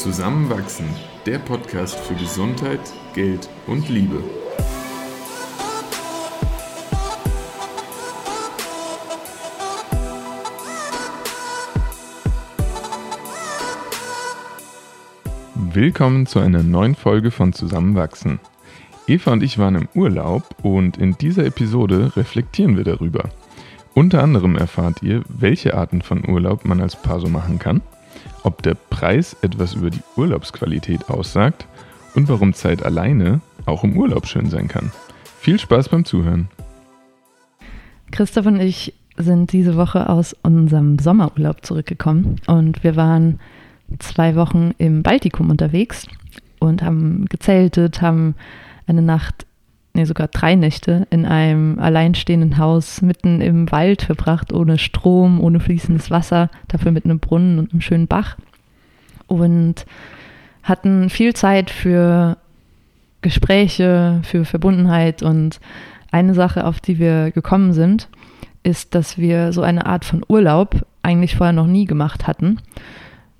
Zusammenwachsen, der Podcast für Gesundheit, Geld und Liebe. Willkommen zu einer neuen Folge von Zusammenwachsen. Eva und ich waren im Urlaub und in dieser Episode reflektieren wir darüber. Unter anderem erfahrt ihr, welche Arten von Urlaub man als Paar so machen kann, ob der Preis etwas über die Urlaubsqualität aussagt und warum Zeit alleine auch im Urlaub schön sein kann. Viel Spaß beim Zuhören. Christoph und ich sind diese Woche aus unserem Sommerurlaub zurückgekommen und wir waren zwei Wochen im Baltikum unterwegs und haben gezeltet, haben eine Nacht nee, sogar drei Nächte in einem alleinstehenden Haus mitten im Wald verbracht, ohne Strom, ohne fließendes Wasser, dafür mit einem Brunnen und einem schönen Bach. Und hatten viel Zeit für Gespräche, für Verbundenheit. Und eine Sache, auf die wir gekommen sind, ist, dass wir so eine Art von Urlaub eigentlich vorher noch nie gemacht hatten.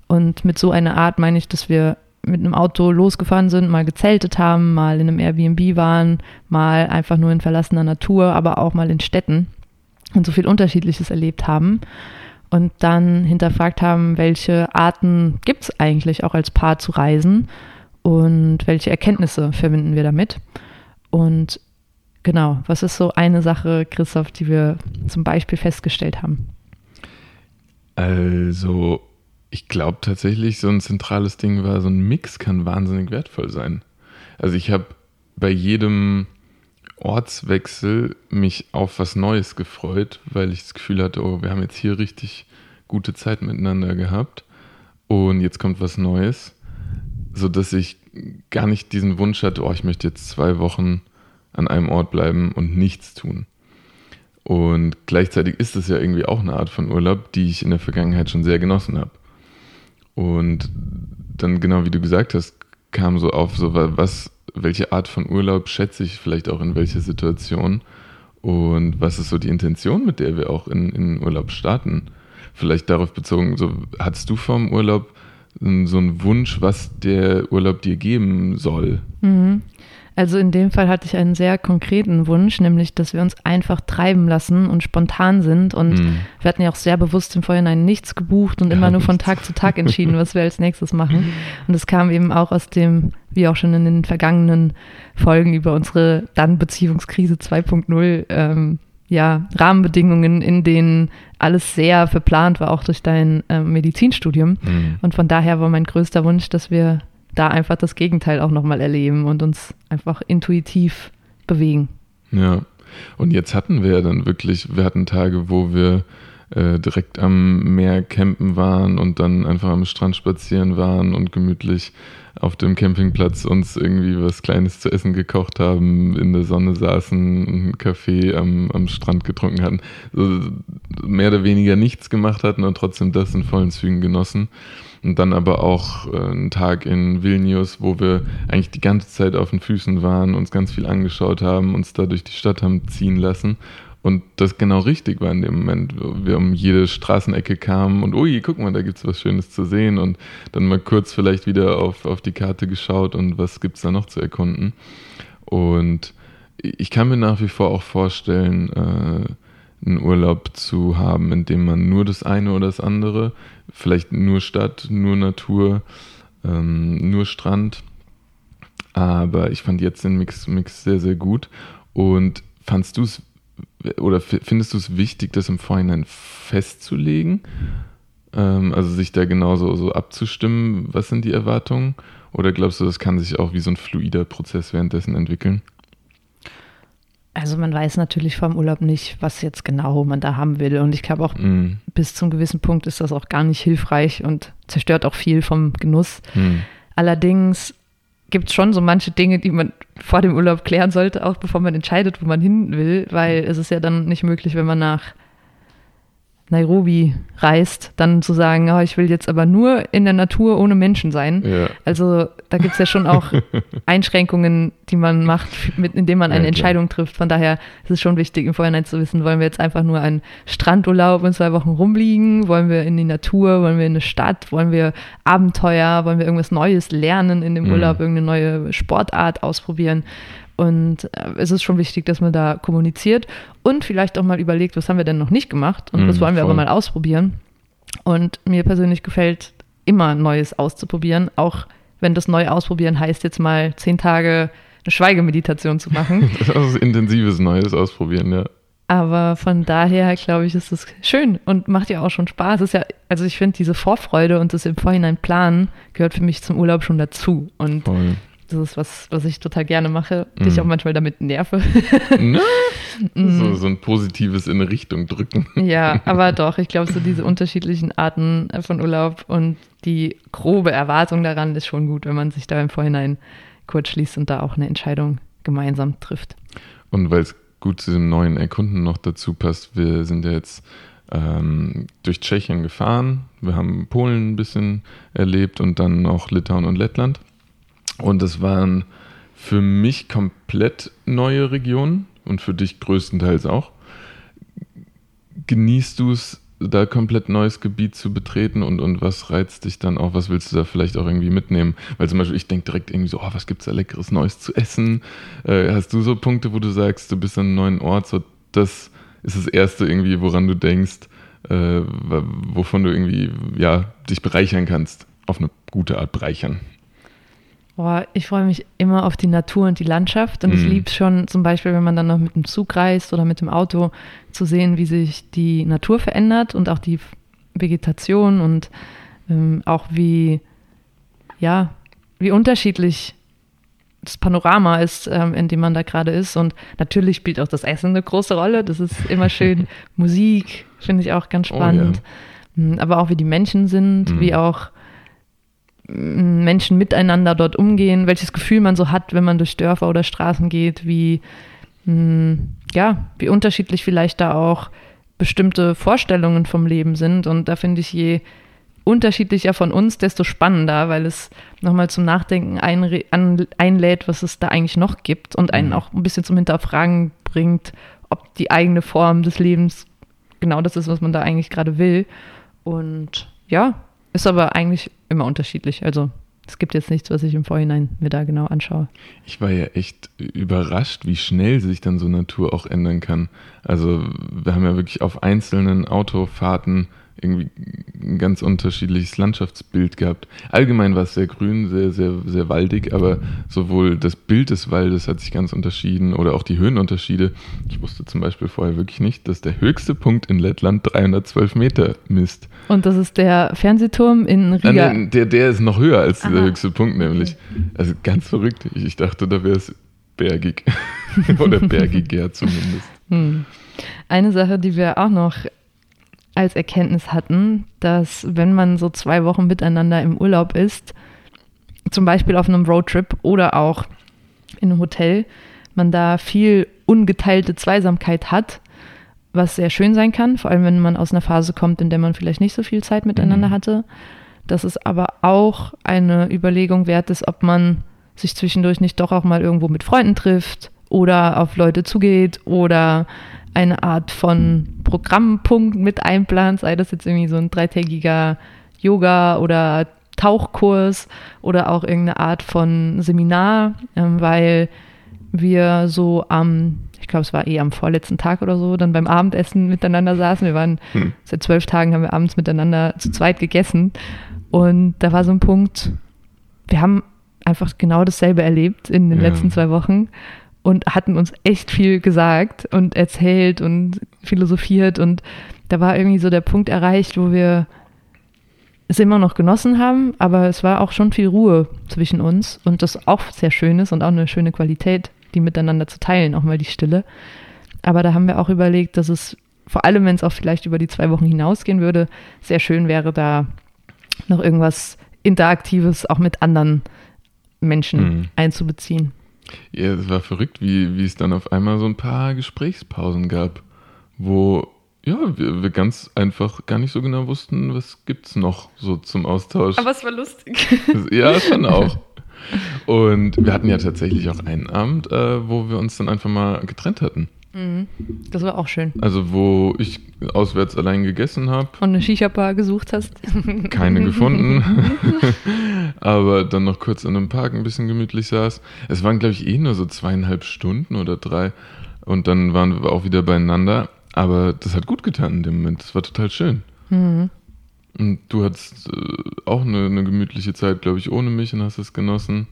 Und mit so einer Art meine ich, dass wir mit einem Auto losgefahren sind, mal gezeltet haben, mal in einem Airbnb waren, mal einfach nur in verlassener Natur, aber auch mal in Städten und so viel Unterschiedliches erlebt haben und dann hinterfragt haben, welche Arten gibt es eigentlich auch als Paar zu reisen und welche Erkenntnisse verbinden wir damit. Und genau, was ist so eine Sache, Christoph, die wir zum Beispiel festgestellt haben? Also ich glaube tatsächlich, so ein zentrales Ding war, so ein Mix kann wahnsinnig wertvoll sein. Also ich habe bei jedem Ortswechsel mich auf was Neues gefreut, weil ich das Gefühl hatte, oh, wir haben jetzt hier richtig gute Zeit miteinander gehabt und jetzt kommt was Neues, so dass ich gar nicht diesen Wunsch hatte, oh, ich möchte jetzt zwei Wochen an einem Ort bleiben und nichts tun. Und gleichzeitig ist es ja irgendwie auch eine Art von Urlaub, die ich in der Vergangenheit schon sehr genossen habe. Und dann, genau wie du gesagt hast, kam so auf, so was, welche Art von Urlaub schätze ich vielleicht auch in welcher Situation und was ist so die Intention, mit der wir auch in, in Urlaub starten. Vielleicht darauf bezogen, so hattest du vom Urlaub so einen Wunsch, was der Urlaub dir geben soll? Mhm. Also in dem Fall hatte ich einen sehr konkreten Wunsch, nämlich, dass wir uns einfach treiben lassen und spontan sind. Und mhm. wir hatten ja auch sehr bewusst im Vorhinein nichts gebucht und ja, immer nur von Tag zu Tag entschieden, was wir als nächstes machen. Und es kam eben auch aus dem, wie auch schon in den vergangenen Folgen über unsere dann Beziehungskrise 2.0, ähm, ja, Rahmenbedingungen, in denen alles sehr verplant war, auch durch dein äh, Medizinstudium. Mhm. Und von daher war mein größter Wunsch, dass wir da einfach das Gegenteil auch nochmal erleben und uns einfach intuitiv bewegen. Ja, und jetzt hatten wir ja dann wirklich, wir hatten Tage, wo wir äh, direkt am Meer campen waren und dann einfach am Strand spazieren waren und gemütlich auf dem Campingplatz uns irgendwie was Kleines zu essen gekocht haben, in der Sonne saßen, einen Kaffee am, am Strand getrunken hatten, so mehr oder weniger nichts gemacht hatten und trotzdem das in vollen Zügen genossen. Und dann aber auch äh, einen Tag in Vilnius, wo wir eigentlich die ganze Zeit auf den Füßen waren, uns ganz viel angeschaut haben, uns da durch die Stadt haben ziehen lassen. Und das genau richtig war in dem Moment, wo wir um jede Straßenecke kamen und ui, guck mal, da gibt es was Schönes zu sehen und dann mal kurz vielleicht wieder auf, auf die Karte geschaut und was gibt es da noch zu erkunden. Und ich kann mir nach wie vor auch vorstellen, äh, einen Urlaub zu haben, in dem man nur das eine oder das andere, vielleicht nur Stadt, nur Natur, ähm, nur Strand. Aber ich fand jetzt den Mix, Mix sehr, sehr gut. Und fandst du es oder findest du es wichtig, das im Vorhinein festzulegen? Ähm, also sich da genauso so abzustimmen, was sind die Erwartungen? Oder glaubst du, das kann sich auch wie so ein fluider Prozess währenddessen entwickeln? Also man weiß natürlich vom Urlaub nicht, was jetzt genau man da haben will. Und ich glaube auch, mm. bis zum gewissen Punkt ist das auch gar nicht hilfreich und zerstört auch viel vom Genuss. Mm. Allerdings gibt es schon so manche Dinge, die man vor dem Urlaub klären sollte, auch bevor man entscheidet, wo man hin will, weil es ist ja dann nicht möglich, wenn man nach Nairobi reist, dann zu sagen, oh, ich will jetzt aber nur in der Natur ohne Menschen sein. Ja. Also da gibt es ja schon auch Einschränkungen, die man macht, mit, indem man eine ja, Entscheidung trifft. Von daher ist es schon wichtig, im Vorhinein zu wissen, wollen wir jetzt einfach nur einen Strandurlaub in zwei Wochen rumliegen? Wollen wir in die Natur? Wollen wir in eine Stadt? Wollen wir Abenteuer? Wollen wir irgendwas Neues lernen in dem mhm. Urlaub? Irgendeine neue Sportart ausprobieren? Und äh, es ist schon wichtig, dass man da kommuniziert und vielleicht auch mal überlegt, was haben wir denn noch nicht gemacht und mm, was wollen wir voll. aber mal ausprobieren. Und mir persönlich gefällt immer Neues auszuprobieren, auch wenn das Neue ausprobieren heißt, jetzt mal zehn Tage eine Schweigemeditation zu machen. das ist intensives Neues ausprobieren, ja. Aber von daher, glaube ich, ist es schön und macht ja auch schon Spaß. ist ja, also ich finde, diese Vorfreude und das im Vorhinein planen gehört für mich zum Urlaub schon dazu. Und Voll. Das ist was, was ich total gerne mache, mm. dich auch manchmal damit nerve. Ne? so, so ein positives in eine Richtung drücken. ja, aber doch, ich glaube, so diese unterschiedlichen Arten von Urlaub und die grobe Erwartung daran ist schon gut, wenn man sich da im Vorhinein kurz schließt und da auch eine Entscheidung gemeinsam trifft. Und weil es gut zu dem neuen Erkunden noch dazu passt, wir sind ja jetzt ähm, durch Tschechien gefahren, wir haben Polen ein bisschen erlebt und dann noch Litauen und Lettland. Und das waren für mich komplett neue Regionen und für dich größtenteils auch. Genießt du es, da komplett neues Gebiet zu betreten und, und was reizt dich dann auch? Was willst du da vielleicht auch irgendwie mitnehmen? Weil zum Beispiel, ich denke direkt irgendwie so, oh, was es da leckeres Neues zu essen? Äh, hast du so Punkte, wo du sagst, du bist an einem neuen Ort, so das ist das Erste irgendwie, woran du denkst, äh, wovon du irgendwie ja, dich bereichern kannst? Auf eine gute Art bereichern. Boah, ich freue mich immer auf die Natur und die Landschaft und mhm. ich liebe es schon zum Beispiel, wenn man dann noch mit dem Zug reist oder mit dem Auto, zu sehen, wie sich die Natur verändert und auch die Vegetation und ähm, auch wie, ja, wie unterschiedlich das Panorama ist, ähm, in dem man da gerade ist. Und natürlich spielt auch das Essen eine große Rolle. Das ist immer schön. Musik finde ich auch ganz spannend. Oh, ja. Aber auch wie die Menschen sind, mhm. wie auch Menschen miteinander dort umgehen, welches Gefühl man so hat, wenn man durch Dörfer oder Straßen geht, wie, mh, ja, wie unterschiedlich vielleicht da auch bestimmte Vorstellungen vom Leben sind. Und da finde ich, je unterschiedlicher von uns, desto spannender, weil es nochmal zum Nachdenken ein, einlädt, was es da eigentlich noch gibt und einen mhm. auch ein bisschen zum Hinterfragen bringt, ob die eigene Form des Lebens genau das ist, was man da eigentlich gerade will. Und ja, ist aber eigentlich immer unterschiedlich. Also es gibt jetzt nichts, was ich im Vorhinein mir da genau anschaue. Ich war ja echt überrascht, wie schnell sich dann so Natur auch ändern kann. Also wir haben ja wirklich auf einzelnen Autofahrten irgendwie ein ganz unterschiedliches Landschaftsbild gehabt. Allgemein war es sehr grün, sehr, sehr, sehr waldig, aber sowohl das Bild des Waldes hat sich ganz unterschieden oder auch die Höhenunterschiede. Ich wusste zum Beispiel vorher wirklich nicht, dass der höchste Punkt in Lettland 312 Meter misst. Und das ist der Fernsehturm in Riga? Nee, der, der ist noch höher als Aha. der höchste Punkt nämlich. Also ganz verrückt. Ich dachte, da wäre es bergig. oder bergiger zumindest. Hm. Eine Sache, die wir auch noch als Erkenntnis hatten, dass wenn man so zwei Wochen miteinander im Urlaub ist, zum Beispiel auf einem Roadtrip oder auch in einem Hotel, man da viel ungeteilte Zweisamkeit hat, was sehr schön sein kann, vor allem wenn man aus einer Phase kommt, in der man vielleicht nicht so viel Zeit miteinander mhm. hatte. Dass es aber auch eine Überlegung wert ist, ob man sich zwischendurch nicht doch auch mal irgendwo mit Freunden trifft oder auf Leute zugeht oder eine Art von Programmpunkt mit einplant, sei das jetzt irgendwie so ein dreitägiger Yoga oder Tauchkurs oder auch irgendeine Art von Seminar, ähm, weil wir so am, ich glaube, es war eh am vorletzten Tag oder so, dann beim Abendessen miteinander saßen. Wir waren hm. seit zwölf Tagen haben wir abends miteinander zu zweit gegessen. Und da war so ein Punkt, wir haben einfach genau dasselbe erlebt in den ja. letzten zwei Wochen und hatten uns echt viel gesagt und erzählt und philosophiert und da war irgendwie so der Punkt erreicht, wo wir es immer noch genossen haben, aber es war auch schon viel Ruhe zwischen uns und das auch sehr schön ist und auch eine schöne Qualität, die miteinander zu teilen, auch mal die Stille. Aber da haben wir auch überlegt, dass es vor allem, wenn es auch vielleicht über die zwei Wochen hinausgehen würde, sehr schön wäre, da noch irgendwas Interaktives auch mit anderen Menschen mhm. einzubeziehen. Ja, es war verrückt, wie, wie es dann auf einmal so ein paar Gesprächspausen gab, wo ja, wir, wir ganz einfach gar nicht so genau wussten, was gibt es noch so zum Austausch. Aber es war lustig. Ja, schon auch. Und wir hatten ja tatsächlich auch einen Abend, äh, wo wir uns dann einfach mal getrennt hatten. Mhm. Das war auch schön. Also wo ich auswärts allein gegessen habe. Und eine Shisha-Bar gesucht hast. Keine gefunden. Aber dann noch kurz in einem Park ein bisschen gemütlich saß. Es waren, glaube ich, eh nur so zweieinhalb Stunden oder drei. Und dann waren wir auch wieder beieinander. Aber das hat gut getan in dem Moment. Das war total schön. Mhm. Und du hattest äh, auch eine, eine gemütliche Zeit, glaube ich, ohne mich und hast es genossen.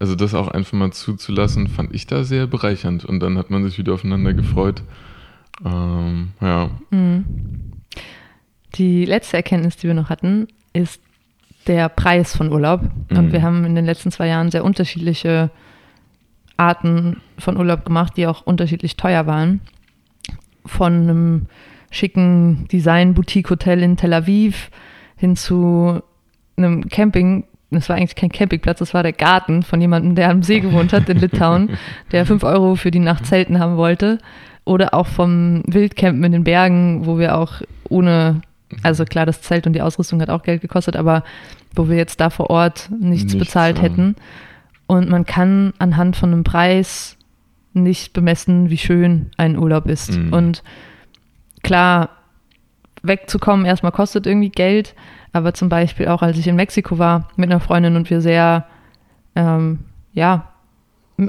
Also das auch einfach mal zuzulassen, fand ich da sehr bereichernd. Und dann hat man sich wieder aufeinander gefreut. Ähm, ja. Mhm. Die letzte Erkenntnis, die wir noch hatten, ist der Preis von Urlaub. Und Mhm. wir haben in den letzten zwei Jahren sehr unterschiedliche Arten von Urlaub gemacht, die auch unterschiedlich teuer waren. Von einem schicken Design-Boutique-Hotel in Tel Aviv hin zu einem Camping. Das war eigentlich kein Campingplatz, das war der Garten von jemandem, der am See gewohnt hat in Litauen, der 5 Euro für die Nacht Zelten haben wollte. Oder auch vom Wildcampen in den Bergen, wo wir auch ohne, also klar, das Zelt und die Ausrüstung hat auch Geld gekostet, aber wo wir jetzt da vor Ort nichts, Nichts, bezahlt ja. hätten. Und man kann anhand von einem Preis nicht bemessen, wie schön ein Urlaub ist. Mhm. Und klar, wegzukommen erstmal kostet irgendwie Geld, aber zum Beispiel auch als ich in Mexiko war mit einer Freundin und wir sehr, ähm, ja,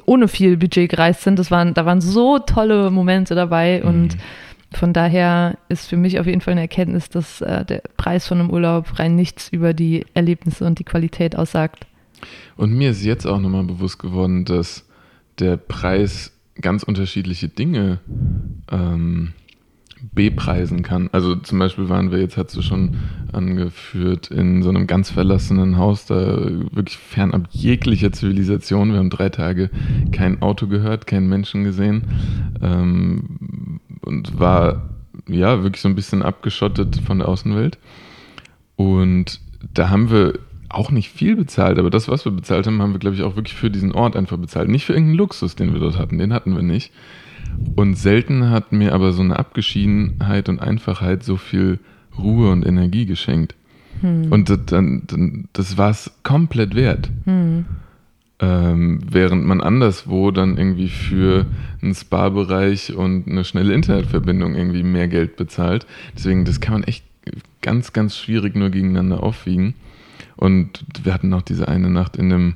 ohne viel Budget gereist sind, das waren, da waren so tolle Momente dabei und Mhm. von daher ist für mich auf jeden Fall eine Erkenntnis, dass äh, der Preis von einem Urlaub rein nichts über die Erlebnisse und die Qualität aussagt. Und mir ist jetzt auch nochmal bewusst geworden, dass der Preis ganz unterschiedliche Dinge ähm, bepreisen kann. Also zum Beispiel waren wir jetzt, hast du schon angeführt, in so einem ganz verlassenen Haus, da wirklich fernab jeglicher Zivilisation. Wir haben drei Tage kein Auto gehört, keinen Menschen gesehen ähm, und war ja wirklich so ein bisschen abgeschottet von der Außenwelt. Und da haben wir auch nicht viel bezahlt, aber das, was wir bezahlt haben, haben wir, glaube ich, auch wirklich für diesen Ort einfach bezahlt. Nicht für irgendeinen Luxus, den wir dort hatten, den hatten wir nicht. Und selten hat mir aber so eine Abgeschiedenheit und Einfachheit so viel Ruhe und Energie geschenkt. Und das, dann, das war es komplett wert. Hm. Ähm, während man anderswo dann irgendwie für einen Spa-Bereich und eine schnelle Internetverbindung irgendwie mehr Geld bezahlt. Deswegen, das kann man echt ganz, ganz schwierig nur gegeneinander aufwiegen. Und wir hatten noch diese eine Nacht in dem,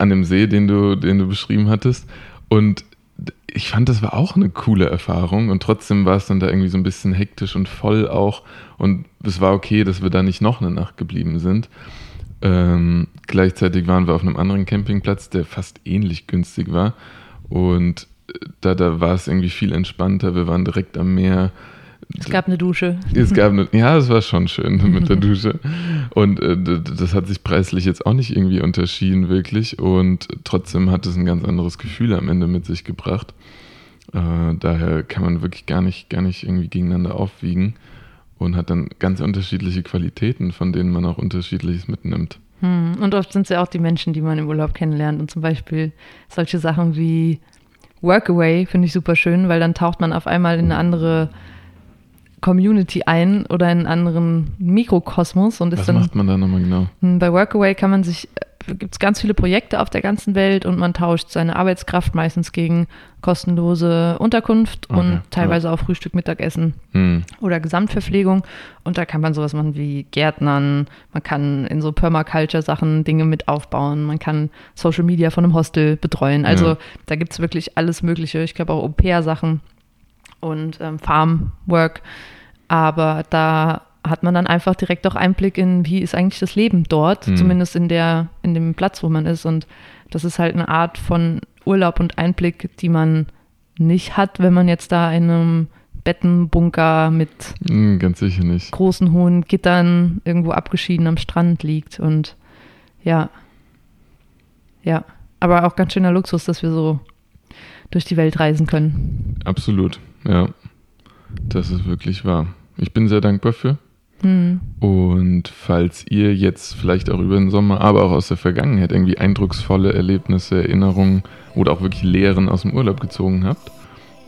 an dem See, den du, den du beschrieben hattest. Und ich fand, das war auch eine coole Erfahrung. Und trotzdem war es dann da irgendwie so ein bisschen hektisch und voll auch. Und es war okay, dass wir da nicht noch eine Nacht geblieben sind. Ähm, gleichzeitig waren wir auf einem anderen Campingplatz, der fast ähnlich günstig war. Und äh, da, da war es irgendwie viel entspannter. Wir waren direkt am Meer. Es gab eine Dusche. Es gab eine, ja, es war schon schön mit der Dusche. Und äh, das hat sich preislich jetzt auch nicht irgendwie unterschieden, wirklich. Und trotzdem hat es ein ganz anderes Gefühl am Ende mit sich gebracht. Äh, daher kann man wirklich gar nicht, gar nicht irgendwie gegeneinander aufwiegen und hat dann ganz unterschiedliche Qualitäten, von denen man auch unterschiedliches mitnimmt. Hm. Und oft sind es ja auch die Menschen, die man im Urlaub kennenlernt. Und zum Beispiel solche Sachen wie Workaway finde ich super schön, weil dann taucht man auf einmal in eine andere Community ein oder in einen anderen Mikrokosmos und ist Was dann macht man da nochmal genau? Hm, Bei Workaway kann man sich, gibt es ganz viele Projekte auf der ganzen Welt und man tauscht seine Arbeitskraft meistens gegen kostenlose Unterkunft Okay, und teilweise auch Frühstück, Mittagessen Hm. oder Gesamtverpflegung. Und da kann man sowas machen wie Gärtnern, man kann in so Permaculture-Sachen Dinge mit aufbauen, man kann Social Media von einem Hostel betreuen. Also Ja. da gibt es wirklich alles Mögliche. Ich glaube auch Au-pair-Sachen und ähm, Farmwork. Aber da hat man dann einfach direkt auch Einblick in, wie ist eigentlich das Leben dort, Mhm. zumindest in der, in dem Platz, wo man ist. Und das ist halt eine Art von Urlaub und Einblick, die man nicht hat, wenn man jetzt da in einem Bettenbunker mit Hm, ganz sicher nicht. großen, hohen Gittern irgendwo abgeschieden am Strand liegt. Und ja, ja, aber auch ganz schöner Luxus, dass wir so durch die Welt reisen können. Absolut, ja. Das ist wirklich wahr. Ich bin sehr dankbar für. Hm. Und falls ihr jetzt vielleicht auch über den Sommer, aber auch aus der Vergangenheit irgendwie eindrucksvolle Erlebnisse, Erinnerungen oder auch wirklich Lehren aus dem Urlaub gezogen habt,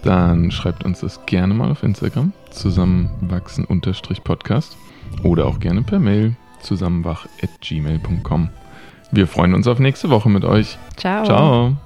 dann schreibt uns das gerne mal auf Instagram, zusammenwachsen-podcast oder auch gerne per Mail zusammenwach.gmail.com. Wir freuen uns auf nächste Woche mit euch. Ciao. Ciao.